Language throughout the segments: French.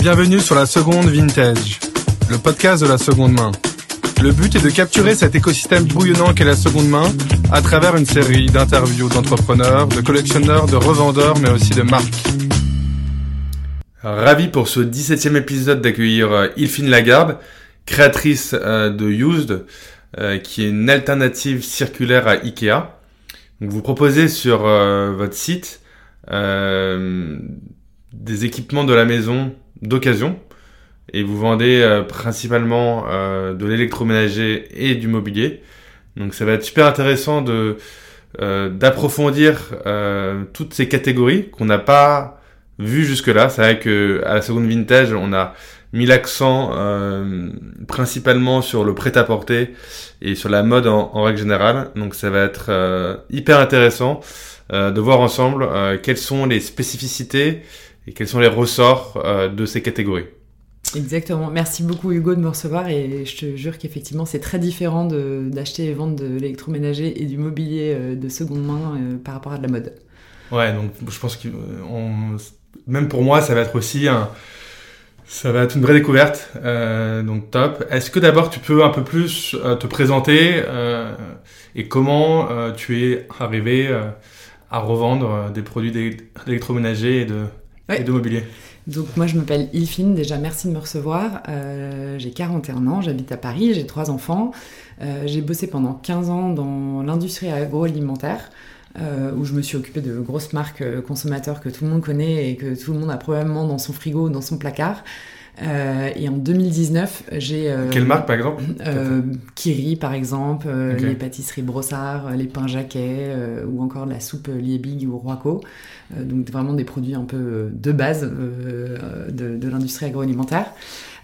Bienvenue sur la seconde vintage, le podcast de la seconde main. Le but est de capturer cet écosystème bouillonnant qu'est la seconde main à travers une série d'interviews d'entrepreneurs, de collectionneurs, de revendeurs, mais aussi de marques. Ravi pour ce 17e épisode d'accueillir euh, Ilfine Lagarde, créatrice euh, de Used, euh, qui est une alternative circulaire à Ikea. Vous proposez sur votre site des équipements de la maison d'occasion et vous vendez euh, principalement euh, de l'électroménager et du mobilier. Donc ça va être super intéressant de euh, d'approfondir toutes ces catégories qu'on n'a pas vues jusque-là. C'est vrai que à la seconde vintage, on a mis l'accent principalement sur le prêt-à-porter et sur la mode en, en, règle générale. Donc ça va être hyper intéressant de voir ensemble quelles sont les spécificités et quels sont les ressorts de ces catégories. Exactement. Merci beaucoup Hugo de me recevoir et je te jure qu'effectivement c'est très différent d'acheter et vendre de l'électroménager et du mobilier euh, de seconde main euh, par rapport à de la mode. Ouais, donc je pense que même pour moi ça va être aussi un, ça va être une vraie découverte, euh, donc top. Est-ce que d'abord tu peux un peu plus te présenter et comment tu es arrivé à revendre des produits d'électroménager et de, et de mobilier donc moi je m'appelle Ilfine, déjà merci de me recevoir. Euh, j'ai 41 ans, j'habite à Paris, j'ai trois enfants. Euh, j'ai bossé pendant 15 ans dans l'industrie agroalimentaire. Euh, où je me suis occupée de grosses marques consommateurs que tout le monde connaît et que tout le monde a probablement dans son frigo ou dans son placard. Euh, et en 2019, j'ai. Euh, Quelle marque par exemple euh, Kiri par exemple, les pâtisseries Brossard, les pains Jacquet ou encore la soupe Liebig ou Roico. donc vraiment des produits un peu de base de, de l'industrie agroalimentaire.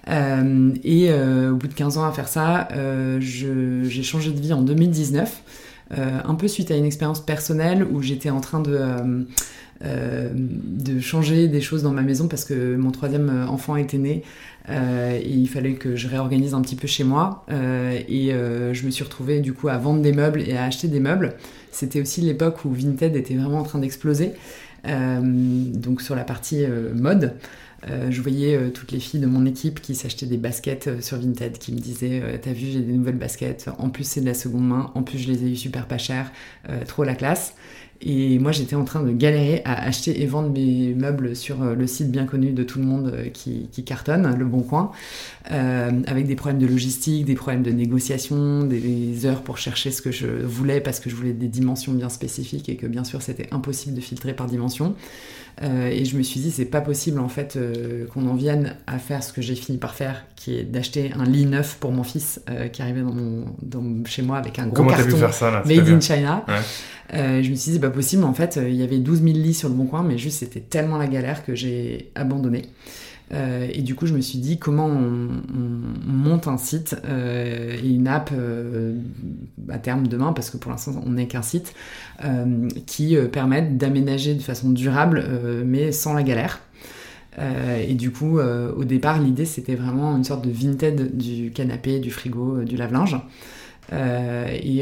et au bout de 15 ans à faire ça, j'ai changé de vie en 2019. un peu suite à une expérience personnelle où j'étais en train de euh, de changer des choses dans ma maison parce que mon troisième enfant était né euh, et il fallait que je réorganise un petit peu chez moi euh, et je me suis retrouvée du coup à vendre des meubles et à acheter des meubles. C'était aussi l'époque où Vinted était vraiment en train d'exploser, donc sur la partie mode. je voyais toutes les filles de mon équipe qui s'achetaient des baskets sur Vinted, qui me disaient T'as vu, j'ai des nouvelles baskets, en plus c'est de la seconde main, en plus je les ai eu super pas cher, trop la classe. Et moi, j'étais en train de galérer à acheter et vendre mes meubles sur euh, le site bien connu de tout le monde euh, qui, cartonne, Le Bon Coin, euh, avec des problèmes de logistique, des problèmes de négociation, des heures pour chercher ce que je voulais parce que je voulais des dimensions bien spécifiques et que bien sûr c'était impossible de filtrer par dimension. Euh, et je me suis dit, c'est pas possible en fait euh, qu'on en vienne à faire ce que j'ai fini par faire, qui est d'acheter un lit neuf pour mon fils qui arrivait dans mon, chez moi avec un gros Comment carton pu faire ça, là, made in China. Je me suis dit, c'est pas possible. En fait, il y avait 12 000 lits sur le bon coin, mais juste c'était tellement la galère que j'ai abandonné. Euh, et du coup, je me suis dit comment on, monte un site euh, et une app euh, à terme demain, parce que pour l'instant, on n'est qu'un site, qui permettent d'aménager de façon durable, mais sans la galère. et du coup, au départ, l'idée, c'était vraiment une sorte de vinted du canapé, du frigo, du lave-linge. Et,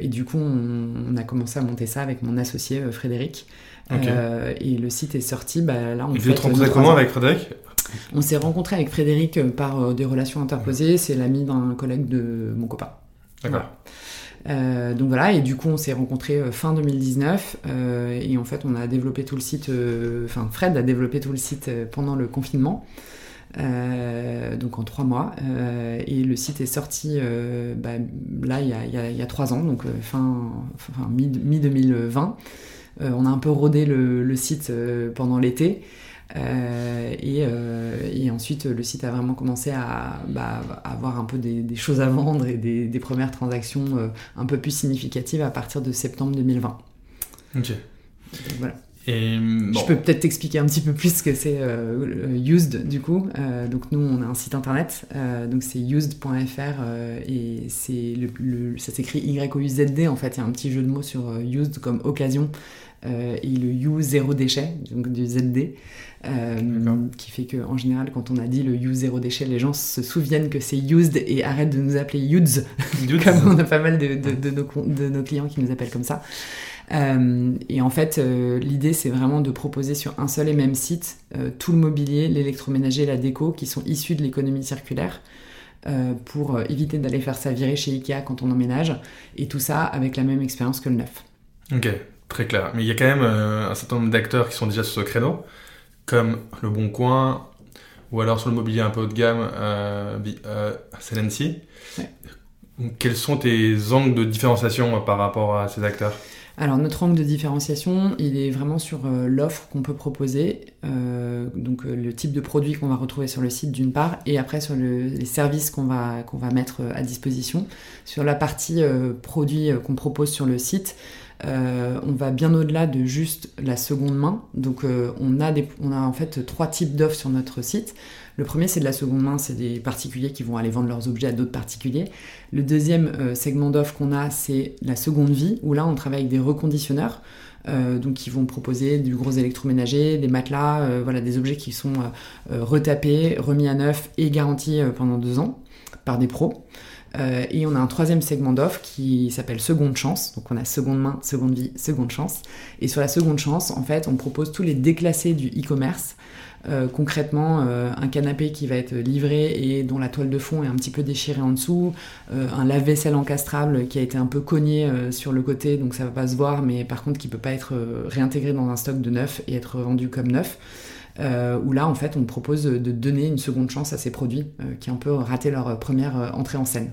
et, du coup, on, a commencé à monter ça avec mon associé Frédéric. Euh, et le site est sorti, bah, là, on Vous êtes rencontré comment avec Frédéric? On s'est rencontré avec Frédéric euh, par euh, des relations interposées. C'est l'ami d'un collègue de mon copain. D'accord. donc voilà, et du coup on s'est rencontrés fin 2019 et en fait on a développé tout le site, enfin Fred a développé tout le site pendant le confinement, donc en trois mois, et le site est sorti bah, là il y, a, y, a, trois ans, donc fin, fin mi-2020. Euh, on a un peu rodé le, site euh, pendant l'été. Euh, et, ensuite, le site a vraiment commencé à, bah, avoir un peu des, choses à vendre et des, premières transactions un peu plus significatives à partir de septembre 2020. Ok. voilà. Je peux peut-être t'expliquer un petit peu plus ce que c'est Used du coup. donc nous, on a un site internet, donc c'est used.fr et c'est le, ça s'écrit Y-O-U-Z-D en fait. Il y a un petit jeu de mots sur used comme occasion euh, et le U zéro déchet, donc du ZD, euh, qui fait qu'en général, quand on a dit le U zéro déchet, les gens se souviennent que c'est used et arrêtent de nous appeler UDS, comme on a pas mal de, de, nos, de, nos, clients qui nous appellent comme ça. Et en fait, l'idée, c'est vraiment de proposer sur un seul et même site tout le mobilier, l'électroménager la déco qui sont issus de l'économie circulaire. pour éviter d'aller faire ça virer chez Ikea quand on emménage, et tout ça avec la même expérience que le neuf. Ok, très clair. Mais il y a quand même un certain nombre d'acteurs qui sont déjà sur ce créneau, comme Le Bon Coin, ou alors sur le mobilier un peu haut de gamme, euh, euh, Quels sont tes angles de différenciation par rapport à ces acteurs? Alors notre angle de différenciation, il est vraiment sur euh, l'offre qu'on peut proposer, euh, donc le type de produit qu'on va retrouver sur le site d'une part, et après sur les services qu'on va, va mettre à disposition. Sur la partie produit qu'on propose sur le site, euh, on va bien au-delà de juste la seconde main. Donc euh, on, a on a en fait trois types d'offres sur notre site. Le premier, c'est de la seconde main, c'est des particuliers qui vont aller vendre leurs objets à d'autres particuliers. Le deuxième euh, segment d'offres qu'on a, c'est la seconde vie, où là, on travaille avec des reconditionneurs. donc qui vont proposer du gros électroménager, des matelas, voilà, des objets qui sont retapés, remis à neuf et garantis pendant deux ans par des pros. Euh, et on a un troisième segment d'offres qui s'appelle Seconde Chance. Donc on a seconde main, seconde vie, seconde chance. Et sur la seconde chance, en fait, on propose tous les déclassés du e-commerce. Euh, concrètement, euh, un canapé qui va être livré et dont la toile de fond est un petit peu déchirée en dessous, un lave-vaisselle encastrable qui a été un peu cogné sur le côté, donc ça va pas se voir, mais par contre qui peut pas être réintégré dans un stock de neuf et être vendu comme neuf. Euh, où là, en fait, on propose de donner une seconde chance à ces produits euh, qui ont un peu raté leur première euh, entrée en scène.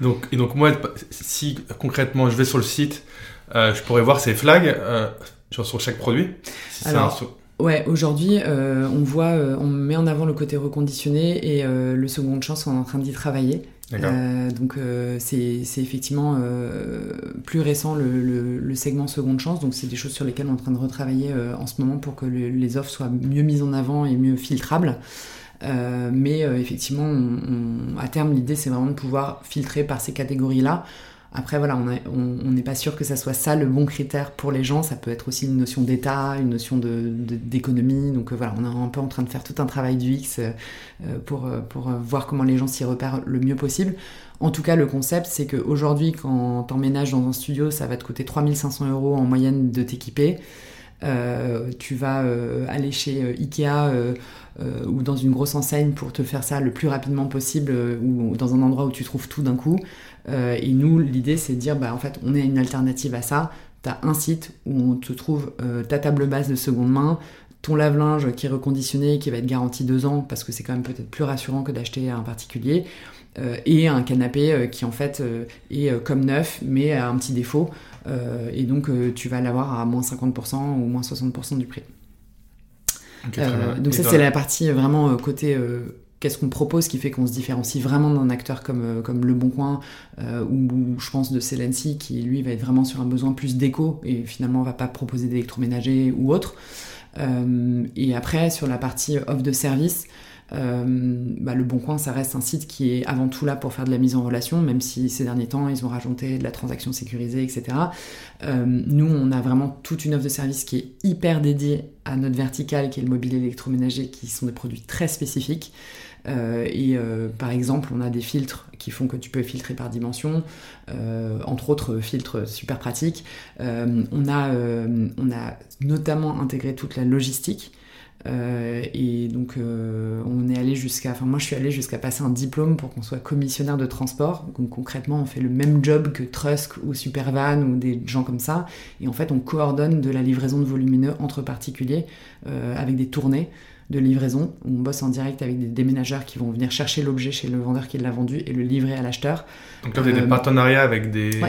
Donc, et donc moi, si concrètement je vais sur le site, je pourrais voir ces flags sur chaque produit Alors, Ouais, aujourd'hui, on voit, on met en avant le côté reconditionné et le seconde chance, on est en train d'y travailler. Euh, donc euh, c'est effectivement euh, plus récent le, segment seconde chance, donc c'est des choses sur lesquelles on est en train de retravailler en ce moment pour que les offres soient mieux mises en avant et mieux filtrables. mais effectivement, à terme, l'idée c'est vraiment de pouvoir filtrer par ces catégories-là après, voilà, on n'est pas sûr que ça soit ça le bon critère pour les gens. Ça peut être aussi une notion d'état, une notion d'économie. De, Donc euh, voilà, on est un peu en train de faire tout un travail du X euh, pour, euh, pour voir comment les gens s'y repèrent le mieux possible. En tout cas, le concept, c'est qu'aujourd'hui, quand t'emménages dans un studio, ça va te coûter 3500 euros en moyenne de t'équiper. tu vas aller chez Ikea ou dans une grosse enseigne pour te faire ça le plus rapidement possible ou dans un endroit où tu trouves tout d'un coup. Euh, et nous, l'idée, c'est de dire, bah, en fait, on est une alternative à ça. Tu as un site où on te trouve euh, ta table basse de seconde main, ton lave-linge qui est reconditionné, qui va être garanti deux ans, parce que c'est quand même peut-être plus rassurant que d'acheter un particulier, euh, et un canapé qui en fait est comme neuf, mais a un petit défaut, et donc tu vas l'avoir à moins 50% ou moins 60% du prix. donc ça c'est la partie vraiment côté qu'est-ce qu'on propose qui fait qu'on se différencie vraiment d'un acteur comme, euh, comme Le Bon Coin euh, ou, je pense de Celency qui lui va être vraiment sur un besoin plus d'éco et finalement va pas proposer d'électroménager ou autre. Euh, et après sur la partie offre de service, bah, le Bon Coin, ça reste un site qui est avant tout là pour faire de la mise en relation, même si ces derniers temps, ils ont rajouté de la transaction sécurisée, etc. nous, on a vraiment toute une offre de service qui est hyper dédiée à notre verticale, qui est le mobilier électroménager, qui sont des produits très spécifiques. Euh, et euh, par exemple, on a des filtres qui font que tu peux filtrer par dimension, euh, entre autres filtres super pratiques. on, a, on a notamment intégré toute la logistique. Et donc on est allé jusqu'à, enfin moi je suis allé jusqu'à passer un diplôme pour qu'on soit commissionnaire de transport. Donc concrètement on fait le même job que Trusk ou Supervan ou des gens comme ça. Et en fait on coordonne de la livraison de volumineux entre particuliers avec des tournées de livraison où on bosse en direct avec des déménageurs qui vont venir chercher l'objet chez le vendeur qui l'a vendu et le livrer à l'acheteur. Donc là, vous avez des euh, partenariats avec des,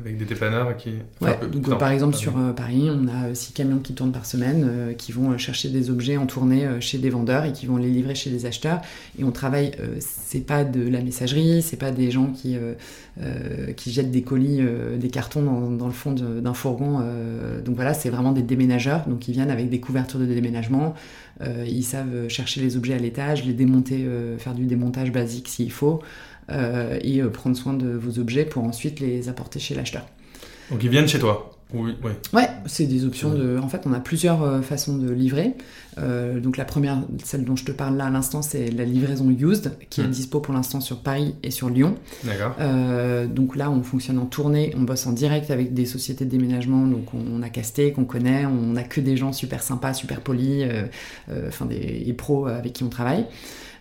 avec des dépanneurs qui... Ouais. Donc, par exemple, sur euh, Paris, on a six camions qui tournent par semaine, euh, qui vont chercher des objets en tournée chez des vendeurs et qui vont les livrer chez des acheteurs. Et on travaille, c'est pas de la messagerie, c'est pas des gens qui, qui jettent des colis, des cartons dans, le fond d'un fourgon. donc voilà, c'est vraiment des déménageurs, donc ils viennent avec des couvertures de déménagement, ils savent chercher les objets à l'étage, les démonter, faire du démontage basique s'il faut. Euh, et euh, prendre soin de vos objets pour ensuite les apporter chez l'acheteur. Donc ils viennent chez toi Oui, oui. Ouais, c'est des options de. En fait, on a plusieurs façons de livrer. donc la première, celle dont je te parle là à l'instant, c'est la livraison used, qui est hmm. dispo pour l'instant sur Paris et sur Lyon. D'accord. donc là, on fonctionne en tournée, on bosse en direct avec des sociétés de déménagement, donc on, a casté, qu'on connaît, on n'a que des gens super sympas, super polis, enfin des pros avec qui on travaille.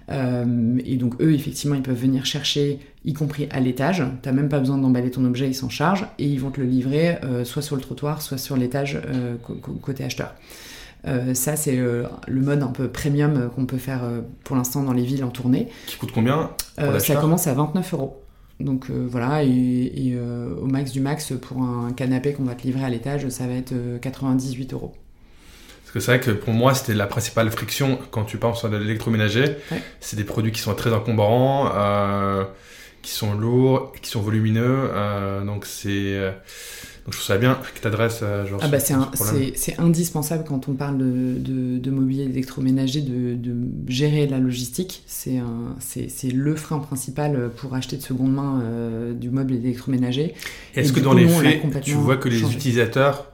Euh, et donc eux, effectivement, ils peuvent venir chercher, y compris à l'étage. T'as même pas besoin d'emballer ton objet, ils s'en chargent et ils vont te le livrer euh, soit sur le trottoir, soit sur l'étage euh, côté acheteur. ça, c'est le mode un peu premium qu'on peut faire pour l'instant dans les villes en tournée. Qui coûte combien Ça commence à 29 euros. Donc voilà, et, au max du max, pour un canapé qu'on va te livrer à l'étage, ça va être 98 euros que c'est vrai que pour moi, c'était la principale friction quand tu penses à l'électroménager. C'est des produits qui sont très encombrants, euh, qui sont lourds, qui sont volumineux. Euh, donc c'est. Euh, donc je trouve ça bien que tu adresses genre, ah bah c'est, indispensable quand on parle de, de, mobilier électroménager de, de, gérer la logistique. C'est, c'est, le frein principal pour acheter de seconde main du meuble électroménager. Est-ce que dans les faits, tu vois que les utilisateurs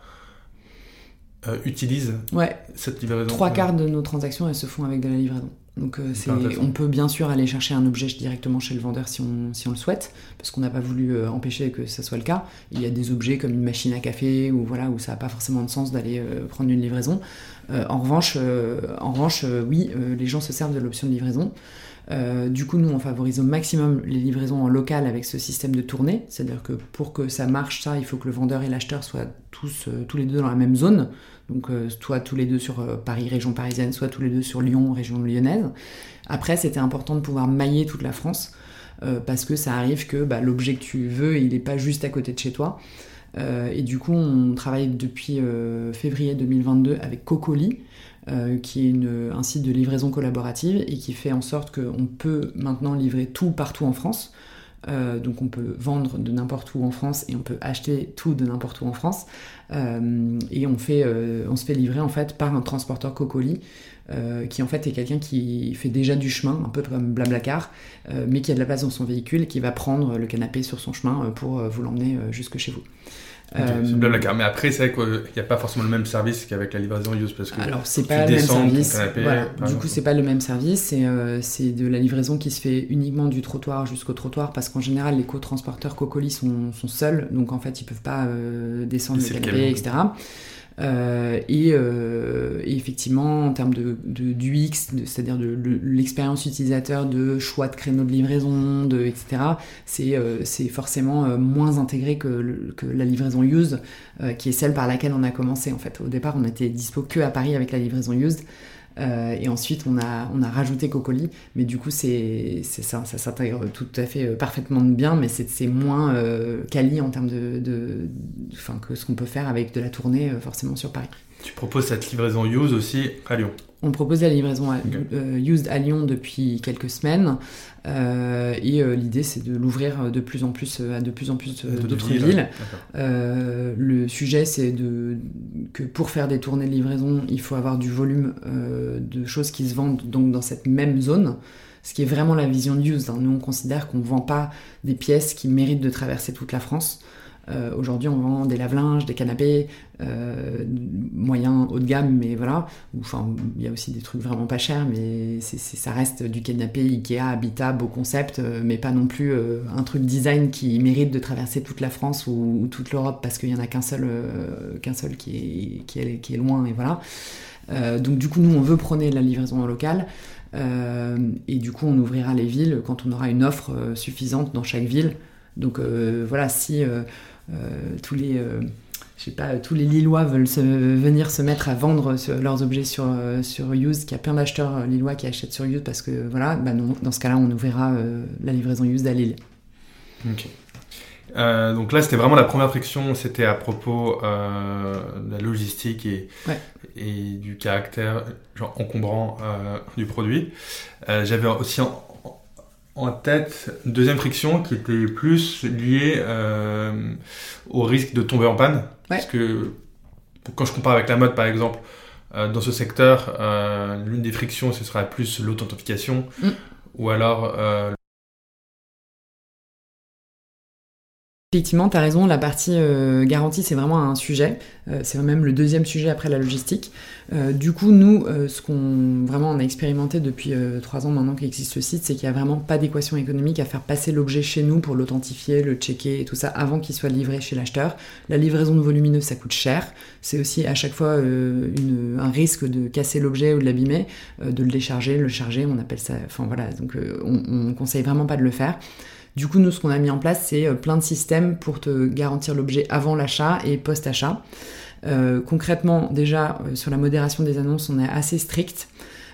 euh, utilisent ouais. cette livraison Trois quarts de nos transactions, elles se font avec de la livraison. Donc euh, c'est, on peut bien sûr aller chercher un objet directement chez le vendeur si on, si on le souhaite, parce qu'on n'a pas voulu euh, empêcher que ça soit le cas. Il y a des objets comme une machine à café ou voilà où ça n'a pas forcément de sens d'aller prendre une livraison. en revanche, en revanche, oui, les gens se servent de l'option de livraison. Euh, du coup, nous, on favorise au maximum les livraisons en local avec ce système de tournée. C'est-à-dire que pour que ça marche, ça, il faut que le vendeur et l'acheteur soient tous, euh, tous les deux dans la même zone. Donc, euh, soit tous les deux sur Paris, région parisienne, soit tous les deux sur Lyon, région lyonnaise. Après, c'était important de pouvoir mailler toute la France. parce que ça arrive que bah, l'objet que tu veux, il n'est pas juste à côté de chez toi. Et du coup, on travaille depuis février 2022 avec Cocoli, euh, qui est un site de livraison collaborative et qui fait en sorte qu'on peut maintenant livrer tout partout en France. Euh, donc on peut vendre de n'importe où en France et on peut acheter tout de n'importe où en France. Euh, et on, on se fait livrer en fait par un transporteur Cocoli qui en fait est quelqu'un qui fait déjà du chemin, un peu comme Blablacar, mais qui a de la place dans son véhicule et qui va prendre le canapé sur son chemin pour vous l'emmener jusque chez vous. Euh, mais après, c'est vrai qu'il n'y a pas forcément le même service qu'avec la livraison use. Parce que Alors, c'est pas le même service. Du coup, c'est pas le même service. Euh, c'est de la livraison qui se fait uniquement du trottoir jusqu'au trottoir parce qu'en général, les co-transporteurs Cocoli sont, sont, seuls. Donc, en fait, ils peuvent pas euh, descendre le canapé, etc. Euh, euh, et, effectivement, en termes de, de d'UX, c'est-à-dire de, l'expérience utilisateur, de choix de créneaux de livraison, de, etc., c'est, euh, c'est forcément moins intégré que, que, la livraison used, qui est celle par laquelle on a commencé. En fait, au départ, on était dispo que à Paris avec la livraison used. Euh, et ensuite, on a, on a rajouté Cocoli, mais du coup, c'est ça, ça s'intègre tout à fait euh, parfaitement bien, mais c'est moins euh, quali en termes de, de, que ce qu'on peut faire avec de la tournée forcément sur Paris. Tu proposes cette livraison use aussi à Lyon on propose la livraison euh, used à Lyon depuis quelques semaines euh, et euh, l'idée c'est de l'ouvrir de plus en plus à de plus en plus d'autres villes. le sujet c'est de que pour faire des tournées de livraison il faut avoir du volume de choses qui se vendent donc dans cette même zone ce qui est vraiment la vision de used. Hein. Nous on considère qu'on ne vend pas des pièces qui méritent de traverser toute la France. Euh, aujourd'hui, on vend des lave-linges, des canapés, euh, moyens haut de gamme, mais voilà. Enfin, il y a aussi des trucs vraiment pas chers, mais ça reste du canapé Ikea, Habitat, beau concept, euh, mais pas non plus un truc design qui mérite de traverser toute la France ou, toute l'Europe parce qu'il y en a qu'un seul, qu'un seul qui est, qui, est, loin, et voilà. donc du coup, nous, on veut prôner la livraison en local. et du coup, on ouvrira les villes quand on aura une offre suffisante dans chaque ville. Donc voilà, si euh, tous les euh, je sais pas, tous les Lillois veulent se, venir se mettre à vendre leurs objets sur, euh, sur Use, qu'il y a plein d'acheteurs lillois qui achètent sur Use parce que voilà, bah dans ce cas-là, on ouvrira la livraison Use à Lille. Ok. donc là, c'était vraiment la première friction, c'était à propos de la logistique et, et du caractère genre, encombrant du produit. J'avais aussi en, en tête deuxième friction qui était plus liée euh, au risque de tomber en panne. Parce que quand je compare avec la mode par exemple, euh, dans ce secteur, euh, l'une des frictions ce sera plus l'authentification mm. ou alors Effectivement, tu as raison, la partie euh, garantie, c'est vraiment un sujet. Euh, c'est même le deuxième sujet après la logistique. Euh, du coup, nous, ce qu'on vraiment on a expérimenté depuis trois ans maintenant qu'existe ce site, c'est qu'il n'y a vraiment pas d'équation économique à faire passer l'objet chez nous pour l'authentifier, le checker et tout ça avant qu'il soit livré chez l'acheteur. La livraison de volumineux, ça coûte cher. C'est aussi à chaque fois un risque de casser l'objet ou de l'abîmer, de le décharger, le charger, on appelle ça. Enfin voilà, donc on, on conseille vraiment pas de le faire. Du coup, nous, ce qu'on a mis en place, c'est euh, plein de systèmes pour te garantir l'objet avant l'achat et post-achat. Euh, concrètement, déjà, euh, sur la modération des annonces, on est assez strict.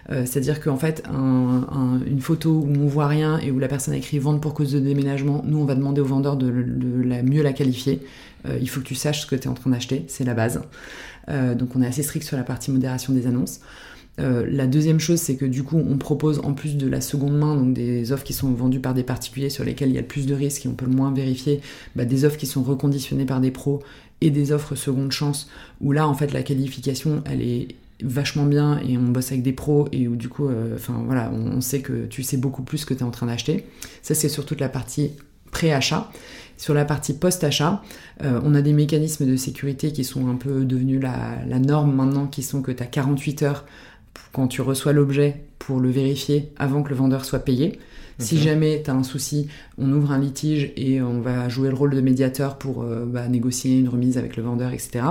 C'est-à-dire qu'en fait, une photo où on voit rien et où la personne a écrit vente pour cause de déménagement, nous, on va demander au vendeur de, mieux la qualifier. il faut que tu saches ce que tu es en train d'acheter, c'est la base. donc on est assez strict sur la partie modération des annonces. Euh, la deuxième chose, c'est que du coup, on propose en plus de la seconde main, donc des offres qui sont vendues par des particuliers sur lesquelles il y a le plus de risques et on peut le moins vérifier, bah, des offres qui sont reconditionnées par des pros et des offres seconde chance, où là, en fait, la qualification, elle est vachement bien et on bosse avec des pros et où du coup, euh, enfin voilà, on, sait que tu sais beaucoup plus que tu es en train d'acheter. Ça, c'est sur toute la partie pré-achat. Sur la partie post-achat, euh, on a des mécanismes de sécurité qui sont un peu devenus la, la norme maintenant, qui sont que tu as 48 heures quand tu reçois l'objet pour le vérifier avant que le vendeur soit payé. Si jamais tu as un souci, on ouvre un litige et on va jouer le rôle de médiateur pour euh, bah, négocier une remise avec le vendeur, etc.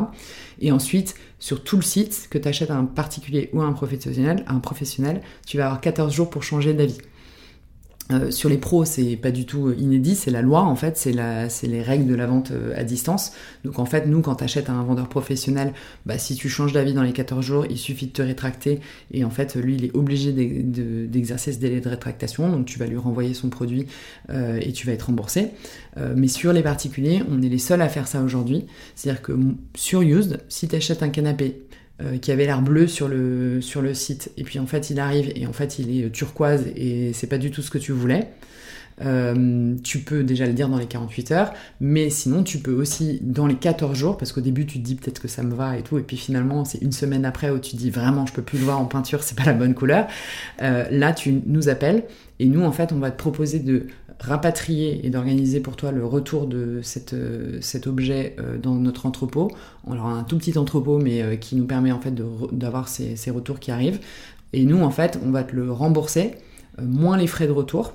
Et ensuite, sur tout le site, que tu achètes à un particulier ou à un professionnel, un professionnel, tu vas avoir 14 jours pour changer d'avis. Euh, sur les pros, c'est pas du tout inédit, c'est la loi en fait, c'est les règles de la vente euh, à distance. Donc en fait, nous, quand tu achètes à un vendeur professionnel, bah, si tu changes d'avis dans les 14 jours, il suffit de te rétracter et en fait, lui, il est obligé d'exercer ce délai de rétractation, donc tu vas lui renvoyer son produit euh, et tu vas être remboursé. mais sur les particuliers, on est les seuls à faire ça aujourd'hui. C'est-à-dire que sur Used, si tu achètes un canapé euh, qui avait l'air bleu sur le, sur le site. Et puis en fait, il arrive et en fait, il est turquoise et c'est pas du tout ce que tu voulais. Euh, tu peux déjà le dire dans les 48 heures, mais sinon tu peux aussi dans les 14 jours, parce qu'au début tu te dis peut-être que ça me va et tout, et puis finalement c'est une semaine après où tu te dis vraiment je peux plus le voir en peinture, c'est pas la bonne couleur. Euh, là tu nous appelles et nous en fait on va te proposer de rapatrier et d'organiser pour toi le retour de euh, cet objet euh, dans notre entrepôt. On aura un tout petit entrepôt, mais euh, qui nous permet en fait d'avoir ces, ces, retours qui arrivent. Et nous, en fait, on va te le rembourser, moins les frais de retour.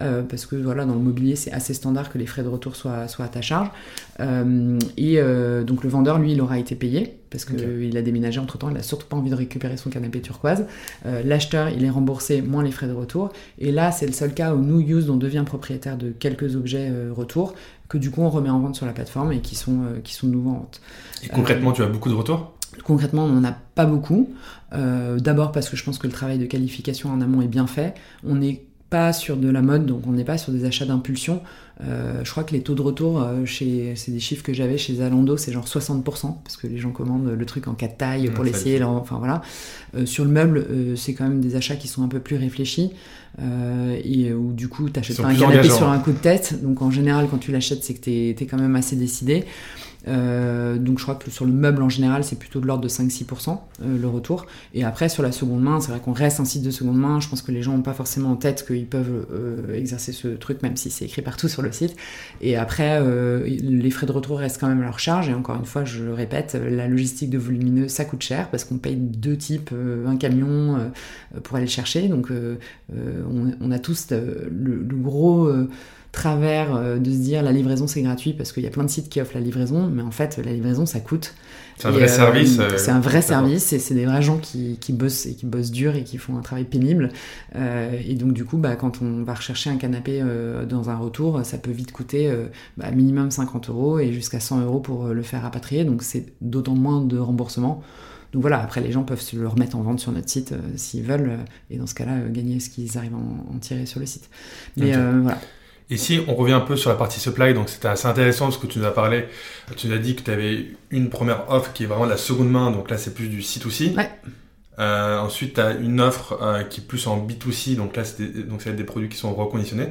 Euh, parce que voilà, dans le mobilier, c'est assez standard que les frais de retour soient, soient à ta charge. Euh, et euh, donc le vendeur, lui, il aura été payé parce qu'il a déménagé entre temps, il n'a surtout pas envie de récupérer son canapé turquoise. L'acheteur, il est remboursé moins les frais de retour. Et là, c'est le seul cas où nous, Use, on devient propriétaire de quelques objets retour que du coup on remet en vente sur la plateforme et qui sont, qui sont de nouveau en vente. Et concrètement, tu as beaucoup de retours? Concrètement, on n'en a pas beaucoup. D'abord parce que je pense que le travail de qualification en amont est bien fait. On est pas sur de la mode, donc on n'est pas sur des achats d'impulsion. Euh, je crois que les taux de retour, euh, chez, c'est des chiffres que j'avais chez Zalando, c'est genre 60%, parce que les gens commandent le truc en 4 tailles pour l'essayer. Enfin voilà. Euh, sur le meuble, c'est quand même des achats qui sont un peu plus réfléchis, et où du coup, tu n'achètes pas un canapé sur un coup de tête. Donc en général, quand tu l'achètes, c'est que tu es, quand même assez décidé. Euh, donc je crois que sur le meuble en général, c'est plutôt de l'ordre de 5-6% euh, le retour. Et après, sur la seconde main, c'est vrai qu'on reste un site de seconde main. Je pense que les gens n'ont pas forcément en tête qu'ils peuvent euh, exercer ce truc, même si c'est écrit partout sur le site. Et après, les frais de retour restent quand même à leur charge. Et encore une fois, je le répète, la logistique de volumineux, ça coûte cher parce qu'on paye deux types, un camion pour aller le chercher. Donc on, a tous le gros travers euh, de se dire la livraison c'est gratuit parce qu'il y a plein de sites qui offrent la livraison, mais en fait la livraison ça coûte. C'est un, vrai service. Euh, c'est un vrai service et c'est des vrais gens qui, qui, bossent et qui bossent dur et qui font un travail pénible. Euh, et donc du coup, bah, quand on va rechercher un canapé dans un retour, ça peut vite coûter bah, minimum 50 euros et jusqu'à 100 euros pour le faire rapatrier. Donc c'est d'autant moins de remboursement. Donc voilà, après les gens peuvent se le remettre en vente sur notre site s'ils veulent, et dans ce cas-là, gagner ce qu'ils arrivent à en, tirer sur le site. Mais voilà. Ici, on revient un peu sur la partie supply, donc c'était assez intéressant ce que tu nous as parlé. Tu nous as dit que tu avais une première offre qui est vraiment la seconde main, donc là c'est plus du C2C. Ouais. Euh, ensuite, tu as une offre euh, qui est plus en B2C, donc là c'est des, des produits qui sont reconditionnés.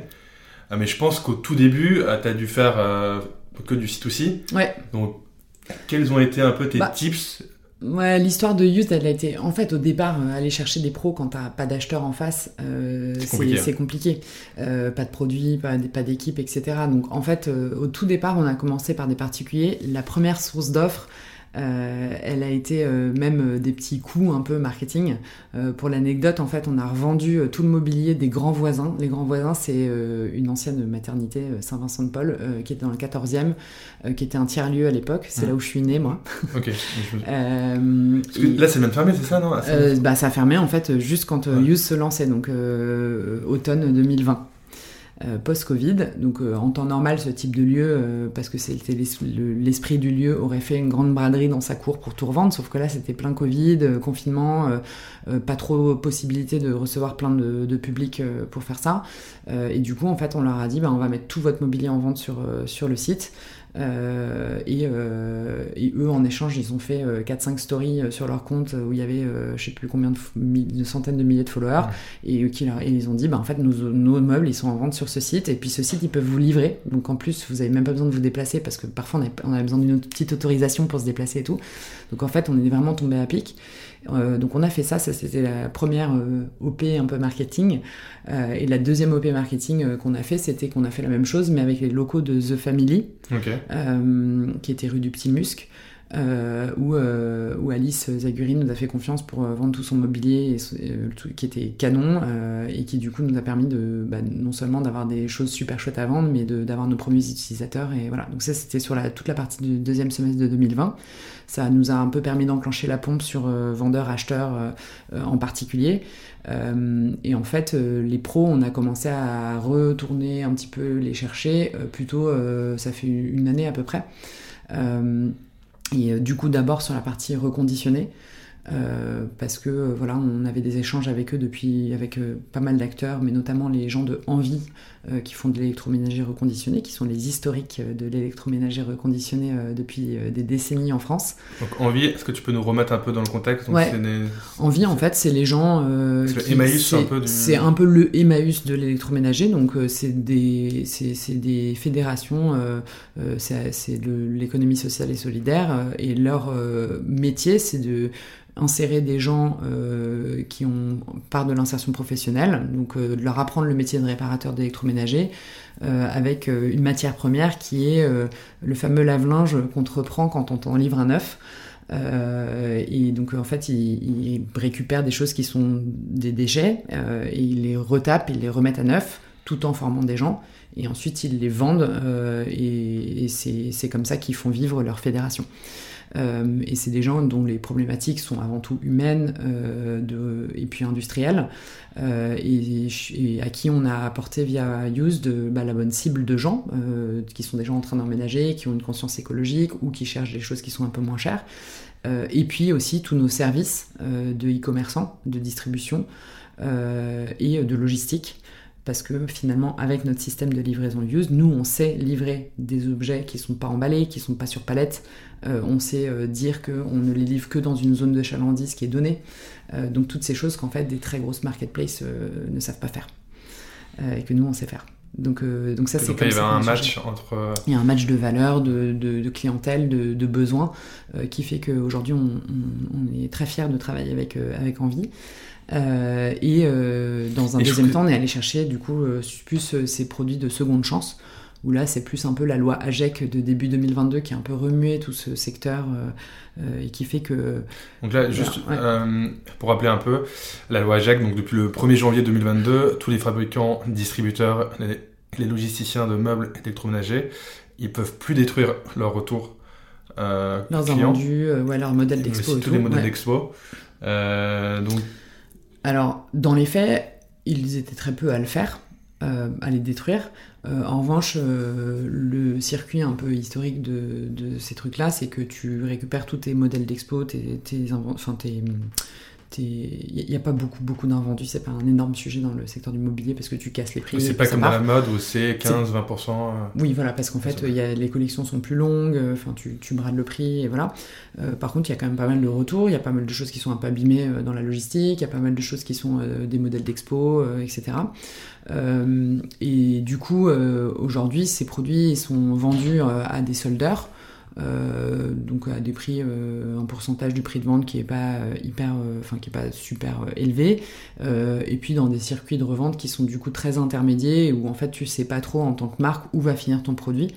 Euh, mais je pense qu'au tout début, tu as dû faire que du C2C. Ouais. Donc, quels ont été un peu tes bah. tips Ouais, l'histoire de Youth, elle a été. En fait, au départ, aller chercher des pros quand t'as pas d'acheteurs en face, c'est compliqué. pas de produits, pas, d'équipe, etc. Donc, en fait, au tout départ, on a commencé par des particuliers. La première source d'offres, euh, elle a été euh, même euh, des petits coups un peu marketing. pour l'anecdote, en fait, on a revendu tout le mobilier des grands voisins. Les grands voisins, c'est une ancienne maternité Saint-Vincent-de-Paul qui était dans le 14e, qui était un tiers-lieu à l'époque. C'est là où je suis née, moi. Ok. là, c'est même fermé, c'est ça, non? Bah, Ça a fermé, en fait, juste quand Use se lançait, donc automne 2020. Euh, post-Covid. Donc euh, en temps normal, ce type de lieu, euh, parce que c'était l'esprit du lieu, aurait fait une grande braderie dans sa cour pour tout revendre, sauf que là c'était plein Covid, confinement, pas trop possibilité de recevoir plein de, public pour faire ça. et du coup, en fait, on leur a dit, bah, on va mettre tout votre mobilier en vente sur, sur le site. Euh, euh, et, eux, en échange, ils ont fait 4-5 euh, stories sur leur compte où il y avait, je sais plus combien de, centaines de milliers de followers. Et, qui ils ont dit, bah, en fait, nos, nos, meubles, ils sont en vente sur ce site. Et puis ce site, ils peuvent vous livrer. Donc en plus, vous avez même pas besoin de vous déplacer parce que parfois, on a, besoin d'une petite autorisation pour se déplacer et tout. Donc en fait, on est vraiment tombé à pic. Euh, donc on a fait ça, ça c'était la première euh, OP un peu marketing. Euh, et la deuxième OP marketing qu'on a fait, c'était qu'on a fait la même chose, mais avec les locaux de The Family, qui était rue du Petit Musc. Euh, où, euh, où, Alice Zagurine nous a fait confiance pour euh, vendre tout son mobilier qui était canon et qui du coup nous a permis de bah, non seulement d'avoir des choses super chouettes à vendre mais d'avoir nos premiers utilisateurs et voilà. Donc ça c'était sur la, toute la partie du deuxième semestre de 2020 ça nous a un peu permis d'enclencher la pompe sur vendeurs acheteurs en particulier. Et en fait les pros on a commencé à retourner un petit peu les chercher plutôt ça fait une année à peu près et euh, du coup, d'abord sur la partie reconditionnée, euh, parce que euh, voilà, on avait des échanges avec eux depuis, avec pas mal d'acteurs, mais notamment les gens de Envie qui font de l'électroménager reconditionné, qui sont les historiques de l'électroménager reconditionné depuis des décennies en France. Donc Envie, est-ce que tu peux nous remettre un peu dans le contexte? Envie, en fait, c'est les gens. c'est Emmaüs, un peu. C'est un peu le Emmaüs de l'électroménager, donc c'est des, des fédérations, c'est de l'économie sociale et solidaire, et leur métier, c'est de insérer des gens euh, qui ont part de l'insertion professionnelle, donc euh, leur apprendre le métier de réparateur d'électroménager euh, avec une matière première qui est le fameux lave-linge qu'on te reprend quand on t'en livre un neuf. et donc en fait, ils, récupèrent des choses qui sont des déchets et ils les retapent, ils les remettent à neuf tout en formant des gens. Et ensuite, ils les vendent et, et c'est comme ça qu'ils font vivre leur fédération. Euh, et c'est des gens dont les problématiques sont avant tout humaines euh, et puis industrielles, euh, et, à qui on a apporté via Use de, bah, la bonne cible de gens, qui sont des gens en train d'emménager, qui ont une conscience écologique ou qui cherchent des choses qui sont un peu moins chères. et puis aussi tous nos services de e-commerçants, de distribution et de logistique parce que finalement, avec notre système de livraison use, nous, on sait livrer des objets qui ne sont pas emballés, qui ne sont pas sur palette. Euh, on sait euh, dire qu'on ne les livre que dans une zone de chalandise qui est donnée. Euh, donc toutes ces choses qu'en fait des très grosses marketplaces ne savent pas faire et que nous, on sait faire. Donc, donc ça, c'est comme il y a un match entre... Il y a un match de valeur, de, de, clientèle, de, de besoins, qui fait qu'aujourd'hui, on, on, est très fiers de travailler avec, avec Envie. Euh, et euh, dans un deuxième temps, on est allé chercher du coup euh, plus ces produits de seconde chance, où là c'est plus un peu la loi AGEC de début 2022 qui a un peu remué tout ce secteur et qui fait que... Donc là, juste pour rappeler un peu, la loi AGEC, donc depuis le 1er janvier 2022, tous les fabricants, distributeurs, les, logisticiens de meubles électroménagers, ils peuvent plus détruire leur retour. Leurs invendus, ouais, leur modèle d'expo. Tous les modèles d'expo. donc alors, dans les faits, ils étaient très peu à le faire, euh, à les détruire. Euh, en revanche, euh, le circuit un peu historique de, ces trucs-là, c'est que tu récupères tous tes modèles d'expo, tes, tes, enfin, tes, il n'y a pas beaucoup, beaucoup d'invendus, c'est pas un énorme sujet dans le secteur du mobilier parce que tu casses les prix. C'est pas comme dans la mode où c'est 15-20%. Euh, oui, voilà, parce qu'en fait, y a, les collections sont plus longues, euh, enfin, tu, tu brades le prix, et voilà. Euh, par contre, il y a quand même pas mal de retours, il y a pas mal de choses qui sont un peu abîmées dans la logistique, il y a pas mal de choses qui sont des modèles d'expo, etc. et du coup, aujourd'hui, ces produits sont vendus à des soldeurs donc à des prix, un pourcentage du prix de vente qui est pas hyper, enfin qui est pas super élevé, et puis dans des circuits de revente qui sont du coup très intermédiaires où en fait tu sais pas trop en tant que marque où va finir ton produit.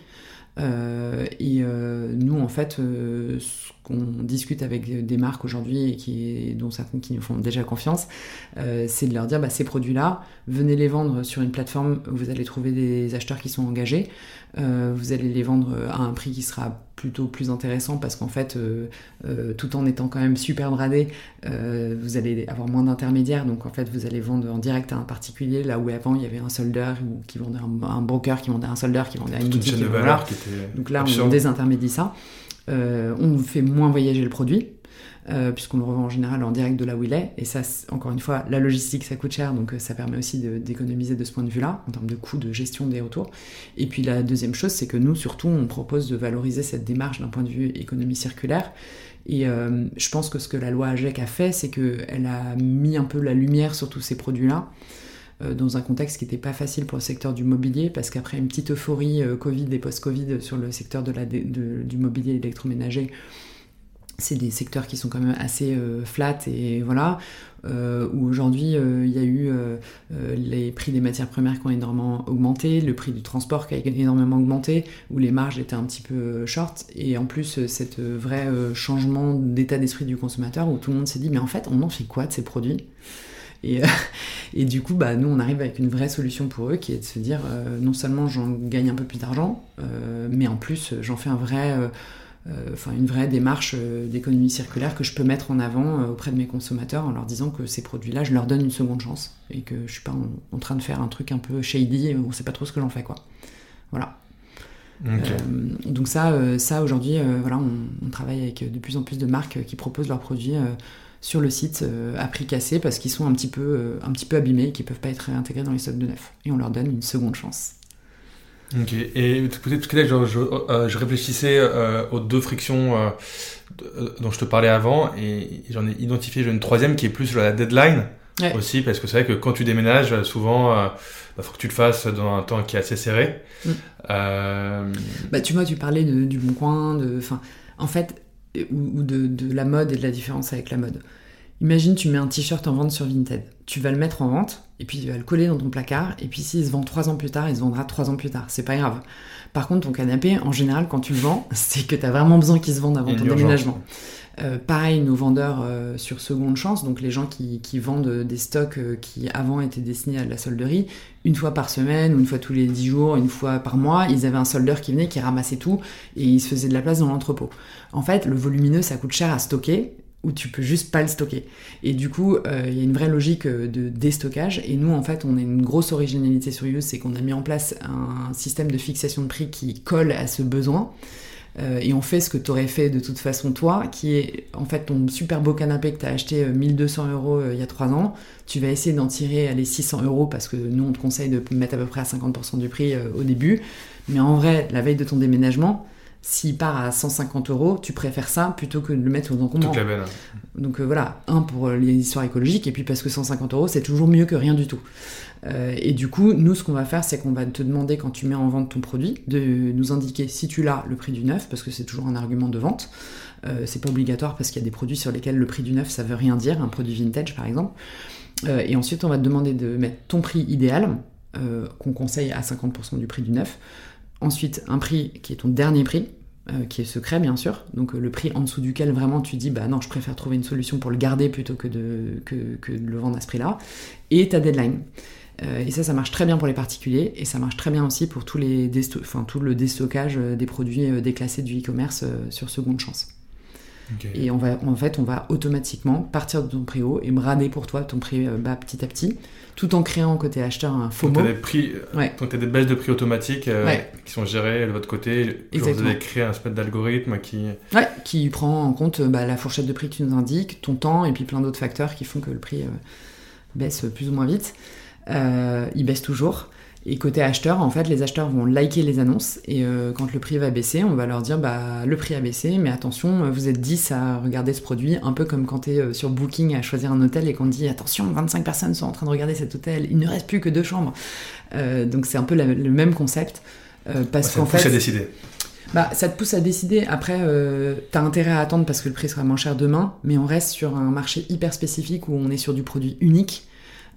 Euh, et euh, nous, en fait, euh, ce qu'on discute avec des marques aujourd'hui et qui, dont certaines qui nous font déjà confiance, c'est de leur dire bah, ces produits-là, venez les vendre sur une plateforme où vous allez trouver des acheteurs qui sont engagés. vous allez les vendre à un prix qui sera plutôt plus intéressant parce qu'en fait, euh, euh, tout en étant quand même super bradé, euh, vous allez avoir moins d'intermédiaires. Donc en fait, vous allez vendre en direct à un particulier, là où avant il y avait un soldeur qui vendait un, broker qui vendait un soldeur qui vendait un une chaîne de valeur qui était Donc là, on désintermédie ça. On fait moins voyager le produit. Euh, puisqu'on le revend en général en direct de là où il est. Et ça, encore une fois, la logistique, ça coûte cher, donc euh, ça permet aussi d'économiser de, ce point de vue-là, en termes de coût de gestion des retours. Et puis la deuxième chose, c'est que nous, surtout, on propose de valoriser cette démarche d'un point de vue économie circulaire. Et euh, je pense que ce que la loi AGEC a fait, c'est qu'elle a mis un peu la lumière sur tous ces produits-là dans un contexte qui n'était pas facile pour le secteur du mobilier, parce qu'après une petite euphorie Covid et post-Covid sur le secteur de la, du mobilier électroménager, c'est des secteurs qui sont quand même assez euh, flats et voilà. Euh, où aujourd'hui euh, il y a eu les prix des matières premières qui ont énormément augmenté, le prix du transport qui a énormément augmenté, où les marges étaient un petit peu short, et en plus cet vrai changement d'état d'esprit du consommateur où tout le monde s'est dit mais en fait on en fait quoi de ces produits? Et, et, du coup, bah, nous, on arrive avec une vraie solution pour eux qui est de se dire non seulement j'en gagne un peu plus d'argent, mais en plus j'en fais un vrai euh, enfin une vraie démarche euh, d'économie circulaire que je peux mettre en avant euh, auprès de mes consommateurs en leur disant que ces produits-là, je leur donne une seconde chance et que je suis pas en, train de faire un truc un peu shady et on sait pas trop ce que j'en fais quoi. Voilà. donc ça, ça aujourd'hui, voilà, on, travaille avec de plus en plus de marques qui proposent leurs produits sur le site à prix cassé parce qu'ils sont un petit peu, un petit peu abîmés et qui peuvent pas être réintégrés dans les stocks de neuf. Et on leur donne une seconde chance. Ok, et peut-être que je, je, euh, je réfléchissais euh, aux deux frictions euh, dont je te parlais avant, et j'en ai identifié une troisième qui est plus sur la deadline aussi, parce que c'est vrai que quand tu déménages, souvent, il bah, faut que tu le fasses dans un temps qui est assez serré. Mm. Bah, tu vois, tu parlais de, du bon coin, de, en fait, ou, de, de la mode et de la différence avec la mode. Imagine, tu mets un t-shirt en vente sur Vinted. Tu vas le mettre en vente, et puis tu vas le coller dans ton placard, et puis s'il se vend trois ans plus tard, il se vendra trois ans plus tard. C'est pas grave. Par contre, ton canapé, en général, quand tu le vends, c'est que tu as vraiment besoin qu'il se vende avant ton déménagement. Euh, pareil, nos vendeurs euh, sur seconde chance, donc les gens qui, vendent des stocks euh, qui avant étaient destinés à la solderie, une fois par semaine, ou une fois tous les dix jours, une fois par mois, ils avaient un soldeur qui venait, qui ramassait tout, et il se faisait de la place dans l'entrepôt. En fait, le volumineux, ça coûte cher à stocker, où tu peux juste pas le stocker. Et du coup, euh, il y a une vraie logique euh, de déstockage. Et nous, en fait, on a une grosse originalité sur Use, c'est qu'on a mis en place un système de fixation de prix qui colle à ce besoin. Euh, et on fait ce que tu aurais fait de toute façon toi, qui est en fait ton super beau canapé que tu as acheté 1200 euros il y a 3 ans. Tu vas essayer d'en tirer les 600 euros parce que nous on te conseille de mettre à peu près à 50% du prix au début. Mais en vrai, la veille de ton déménagement, s'il part à 150 euros, tu préfères ça plutôt que de le mettre aux encombrants. Donc euh, voilà, un pour les histoires écologiques, et puis parce que 150 euros, c'est toujours mieux que rien du tout. Euh, et du coup, nous, ce qu'on va faire, c'est qu'on va te demander, quand tu mets en vente ton produit, de nous indiquer si tu l'as le prix du neuf, parce que c'est toujours un argument de vente. Euh, c'est pas obligatoire parce qu'il y a des produits sur lesquels le prix du neuf, ça veut rien dire, un produit vintage par exemple. et ensuite, on va te demander de mettre ton prix idéal, qu'on conseille à 50% du prix du neuf Ensuite, un prix qui est ton dernier prix, euh, qui est secret bien sûr, donc euh, le prix en dessous duquel vraiment tu dis bah non, je préfère trouver une solution pour le garder plutôt que de, que, le vendre à ce prix-là, et ta deadline. Euh, et ça, ça marche très bien pour les particuliers, et ça marche très bien aussi pour tout le déstockage des produits déclassés du e-commerce sur seconde chance. Et on va, en fait, on va automatiquement partir de ton prix haut et brader pour toi ton prix euh, bas petit à petit, tout en créant côté acheteur un faux Donc, tu as des, prix, as des baisses de prix automatiques euh, qui sont gérées de votre côté. Exactement. Vous avez créé un espèce d'algorithme qui... Ouais, qui prend en compte bah, la fourchette de prix que tu nous indiques, ton temps et puis plein d'autres facteurs qui font que le prix euh, baisse plus ou moins vite. il baisse toujours. Et côté acheteur, en fait, les acheteurs vont liker les annonces et euh, quand le prix va baisser, on va leur dire bah le prix a baissé, mais attention, vous êtes 10 à regarder ce produit, un peu comme quand tu es euh, sur Booking à choisir un hôtel et qu'on dit attention, 25 personnes sont en train de regarder cet hôtel, il ne reste plus que deux chambres. Euh, donc c'est un peu le même concept. parce qu'en fait. décider. bah, ça te pousse à décider. Après, euh, t'as intérêt à attendre parce que le prix sera moins cher demain, mais on reste sur un marché hyper spécifique où on est sur du produit unique.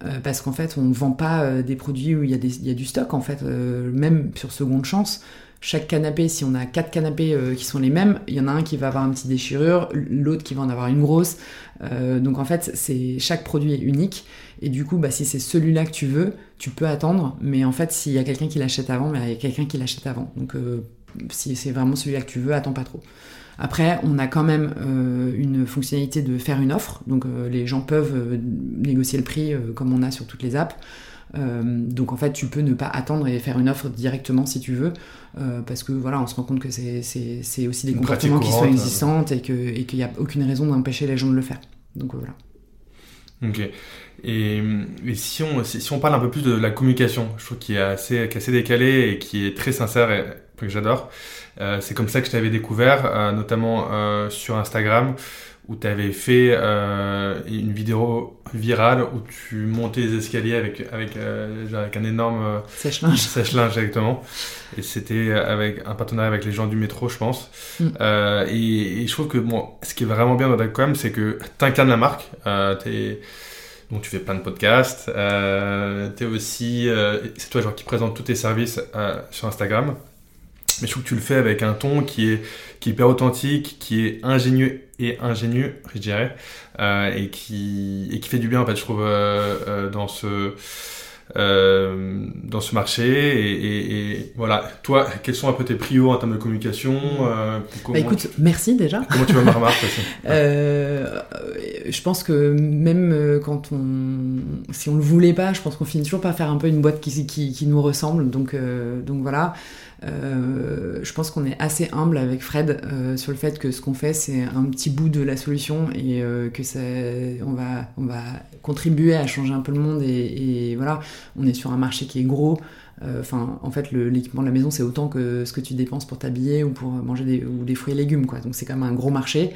Euh, parce qu'en fait, on ne vend pas euh, des produits où il y, a du stock. En fait, Euh, même sur seconde chance, chaque canapé, si on a quatre canapés qui sont les mêmes, il y en a un qui va avoir une petite déchirure, l'autre qui va en avoir une grosse. Donc en fait, c'est chaque produit est unique. Et du coup, bah, si c'est celui-là que tu veux, tu peux attendre. Mais en fait, s'il y a quelqu'un qui l'achète avant, bah, il y a quelqu'un qui l'achète avant. Donc si c'est vraiment celui-là que tu veux, attends pas trop. Après, on a quand même euh, une fonctionnalité de faire une offre. Donc euh, les gens peuvent euh, négocier le prix comme on a sur toutes les apps. Donc en fait, tu peux ne pas attendre et faire une offre directement si tu veux, parce que voilà, on se rend compte que c'est- aussi des comportements qui sont existants et que- et qu'il n'y a aucune raison d'empêcher les gens de le faire. Donc voilà. Ok. Et, et si, on, si, si on parle un peu plus de la communication, je trouve qu'il est assez, qui est assez décalé et qui est très sincère et que j'adore. Euh, c'est comme ça que je t'avais découvert, euh, notamment euh, sur Instagram, où tu avais fait une vidéo virale où tu montais les escaliers avec, avec, un énorme Sèche-linge. sèche-linge exactement. Et c'était avec un partenariat avec les gens du métro, je pense. Mm. Et, et je trouve que bon, ce qui est vraiment bien dans Dacom, c'est que tu incarnes la marque. T'es- donc tu fais plein de podcasts. Euh, t'es aussi, c'est toi genre qui présente tous tes services sur Instagram. Mais je trouve que tu le fais avec un ton qui est, qui est hyper authentique, qui est ingénieux et ingénieux, je dirais, euh, et, qui, et qui fait du bien en fait, je trouve, euh, euh, dans ce euh, dans ce marché et, et- et voilà toi quels sont un peu tes prios en termes de communication euh, comment, Bah écoute, merci déjà. comment tu vas ma remarque Euh, je pense que même quand on, si on le voulait pas, je pense qu'on finit toujours par faire un peu une boîte qui, qui, qui nous ressemble. Donc, donc voilà. Euh, je pense qu'on est assez humble avec Fred euh, sur le fait que ce qu'on fait c'est un petit bout de la solution et euh, que ça, on va, on va contribuer à changer un peu le monde et, voilà, on est sur un marché qui est gros. Euh, Enfin, en fait, l'équipement de la maison, c'est autant que ce que tu dépenses pour t'habiller ou pour manger des, ou des fruits et légumes, quoi. Donc c'est quand même un gros marché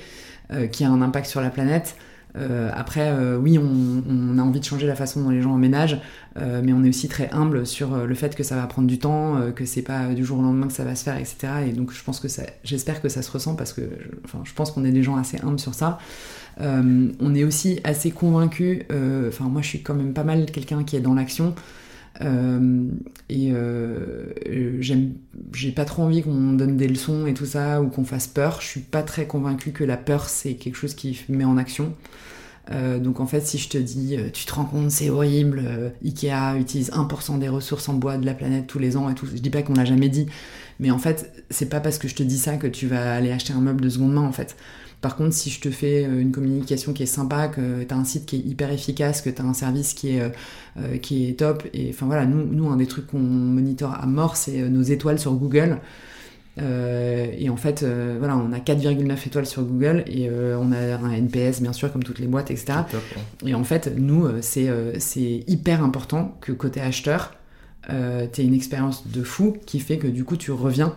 qui a un impact sur la planète. Euh, après, euh, oui, on, a envie de changer la façon dont les gens emménagent, euh, mais on est aussi très humble sur le fait que ça va prendre du temps, que c'est pas du jour au lendemain que ça va se faire, etc. Et donc, je pense que ça, j'espère que ça se ressent parce que, je, enfin, je pense qu'on est des gens assez humbles sur ça. On est aussi assez convaincus. Enfin, moi, je suis quand même pas mal quelqu'un qui est dans l'action. Euh, et euh, euh, j'ai pas trop envie qu'on donne des leçons et tout ça ou qu'on fasse peur. Je suis pas très convaincue que la peur c'est quelque chose qui met en action. Donc en fait, si je te dis, tu te rends compte, c'est horrible, Ikea utilise 1% des ressources en bois de la planète tous les ans et tout, je dis pas qu'on l'a jamais dit, mais en fait, c'est pas parce que je te dis ça que tu vas aller acheter un meuble de seconde main en fait. Par contre, si je te fais euh, une communication qui est sympa, que tu as un site qui est hyper efficace, que tu as un service qui est, euh, euh, qui est top, et enfin voilà, nous, nous, un des trucs qu'on monitore à mort, c'est nos étoiles sur Google. Euh, et en fait, euh, voilà, on a 4,9 étoiles sur Google et euh, on a un NPS bien sûr comme toutes les boîtes, etc. Top, ouais. Et en fait, nous, c'est hyper important que côté acheteur, tu une expérience de fou qui fait que du coup tu reviens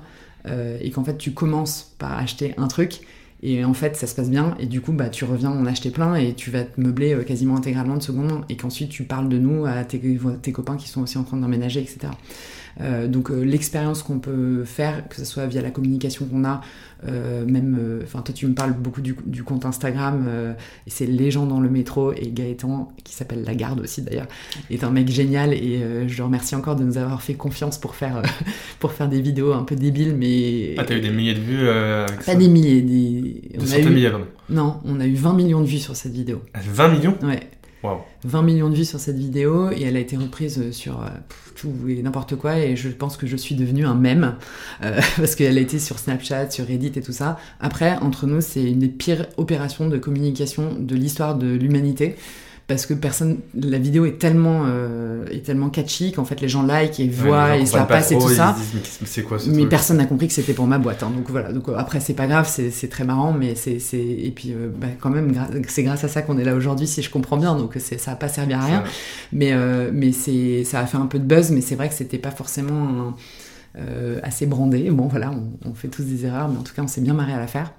et qu'en fait tu commences par acheter un truc et en fait ça se passe bien et du coup bah, tu reviens en acheter plein et tu vas te meubler euh, quasiment intégralement de seconde et qu'ensuite tu parles de nous à tes, tes copains qui sont aussi en train d'emménager, etc. Euh, donc euh, l'expérience qu'on peut faire, que ce soit via la communication qu'on a, euh, même, euh, enfin toi tu me parles beaucoup du, du compte Instagram, euh, et c'est les gens dans le métro, et Gaëtan, qui s'appelle Lagarde aussi d'ailleurs, est un mec génial, et euh, je le remercie encore de nous avoir fait confiance pour faire, euh, pour faire des vidéos un peu débiles, mais... Ah, t'as eu des milliers de vues euh, avec Pas ça des milliers, des... On a centaines de eu... milliers, pardon. Non, on a eu 20 millions de vues sur cette vidéo. Ah, 20 millions? Ouais. Waouh. 20 millions de vues sur cette vidéo et elle a été reprise sur euh, tout et n'importe quoi et je pense que je suis devenue un mème euh, parce qu'elle a été sur Snapchat, sur Reddit et tout ça. Après, entre nous, c'est une des pires opérations de communication de l'histoire de l'humanité parce que personne, la vidéo est tellement, euh, est tellement catchy qu'en fait les gens like et voient Ouais, et se la comprennent pas passent et tout ça. disent, mais quoi truc personne n'a compris que c'était pour ma boîte. hein. Donc voilà. Donc euh, après c'est pas grave, c'est très marrant, mais c'est et puis euh, bah, quand même c'est grâce à ça qu'on est là aujourd'hui, si je comprends bien. Donc ça a pas servi à rien. Mais euh, mais c'est ça a fait un peu de buzz, mais c'est vrai que c'était pas forcément un- assez brandé. Bon voilà, on, on fait tous des erreurs, mais en tout cas on s'est bien marré à la faire.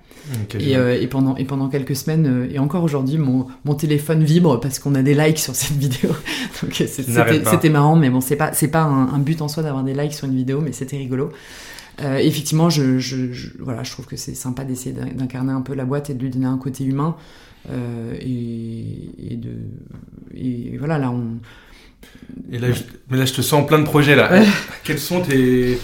Et, euh, et pendant et pendant quelques semaines euh, et encore aujourd'hui, mon mon téléphone vibre parce qu'on a des likes sur cette vidéo. Donc euh, c'était marrant, mais bon c'est pas pas un, un but en soi d'avoir des likes sur une vidéo, mais c'était rigolo. effectivement, je, je, voilà, je trouve que c'est sympa d'essayer d'incarner un peu la boîte et de lui donner un côté humain. et, de, et voilà, là, on. Et là, mais là, je te sens plein de projets là. Quels sont tes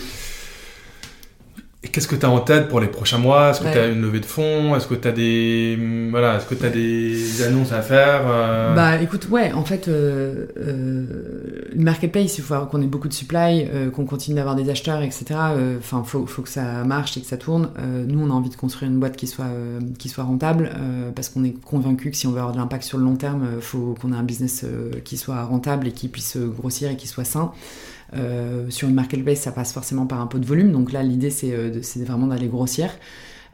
qu'est-ce que tu as en tête pour les prochains mois? Est-ce que tu as une levée de fonds? Est-ce que tu as des voilà, est-ce que tu as des annonces à faire euh? Bah écoute, ouais, en fait euh, euh, une marketplace, il faut qu'on ait beaucoup de supply, euh, qu'on continue d'avoir des acheteurs, etc. Enfin, faut, faut que ça marche et que ça tourne. nous, on a envie de construire une boîte qui soit qui soit rentable parce qu'on est convaincu que si on veut avoir de l'impact sur le long terme, faut qu'on ait un business qui soit rentable et qui puisse grossir et qui soit sain. Euh, sur une marketplace, ça passe forcément par un peu de volume. Donc là, l'idée, c'est euh, vraiment d'aller grossir.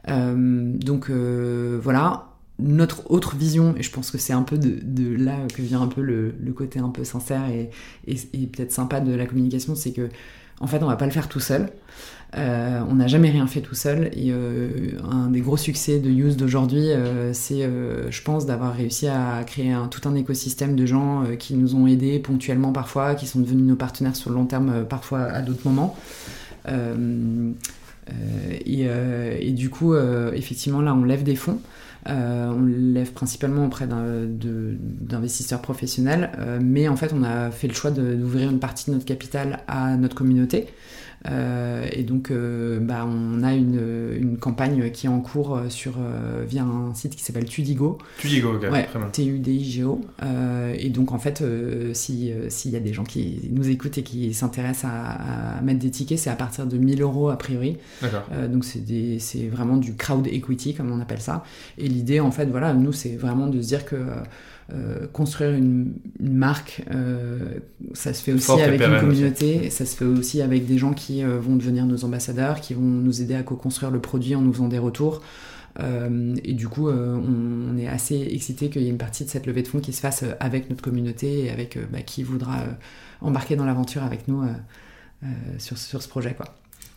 Euh, donc voilà. Notre autre vision, et je pense que c'est un peu de, là que vient un peu le, côté un peu sincère et, et peut-être sympa de la communication, c'est que en fait, on va pas le faire tout seul. Euh, on n'a jamais rien fait tout seul. Et euh, un des gros succès de Use d'aujourd'hui, euh, c'est, je pense, d'avoir réussi à créer tout un écosystème de gens qui nous ont aidés ponctuellement parfois, qui sont devenus nos partenaires sur le long terme parfois à d'autres moments. Et, du coup, effectivement, là, on lève des fonds. On lève principalement auprès d'investisseurs professionnels, mais en fait, on a fait le choix d'ouvrir une partie de notre capital à notre communauté. Euh, et donc, euh, bah, on a une, une, campagne qui est en cours euh, sur, via un site qui s'appelle Tudigo. Tudigo, ok. Ouais, T-U-D-I-G-O. et donc, en fait, s'il y a des gens qui nous écoutent et qui s'intéressent à, mettre des tickets, c'est à partir de 1000 euros a priori. donc, c'est vraiment du crowd equity, comme on appelle ça. Et l'idée, en fait, voilà, nous, c'est vraiment de se dire que euh, construire une, marque, euh, ça se fait aussi avec une communauté, ça se fait aussi avec des gens qui euh, vont devenir nos ambassadeurs, qui vont nous aider à co-construire le produit en nous faisant des retours. et du coup, on, est assez excité qu'il y ait une partie de cette levée de fonds qui se fasse avec notre communauté et avec bah, qui voudra embarquer dans l'aventure avec nous sur, sur, ce projet. Quoi.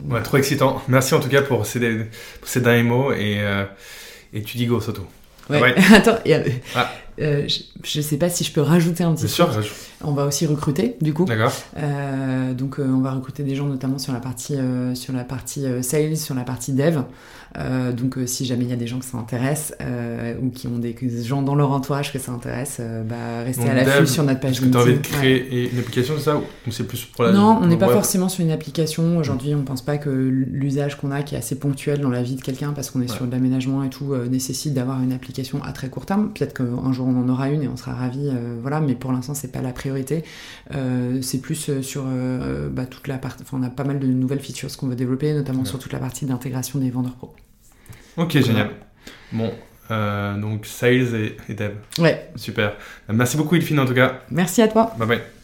Ouais, trop excitant. Merci en tout cas pour ces, pour ces derniers mots et, et tu dis go, Soto. Ouais. Attends, ah. Euh, je, ne sais pas si je peux rajouter un petit Bien sûr, On va aussi recruter, du coup. D'accord. Euh, donc, euh, on va recruter des gens notamment sur la partie, sur la partie sales, sur la partie dev. Donc, si jamais il y a des gens que ça intéresse ou qui ont des gens dans leur entourage que ça intéresse, bah, restez à l'affût sur notre page LinkedIn. tu as envie de créer une application, c'est ça Ou c'est plus pour la Non, on n'est pas forcément sur une application. Aujourd'hui, on ne pense pas que l'usage qu'on a, qui est assez ponctuel dans la vie de quelqu'un, parce qu'on est sur de l'aménagement et tout, nécessite d'avoir une application à très court terme. Peut-être qu'un jour on en aura une et on sera ravis, voilà, mais pour l'instant, c'est pas la priorité. c'est plus sur bah, toute la partie. Enfin, on a pas mal de nouvelles features qu'on veut développer, notamment sur toute la partie d'intégration des vendeurs pro. Ok, génial. Bon, euh, donc sales et, dev. Ouais. Super. Merci beaucoup, Ilfine, en tout cas. Merci à toi. Bye bye.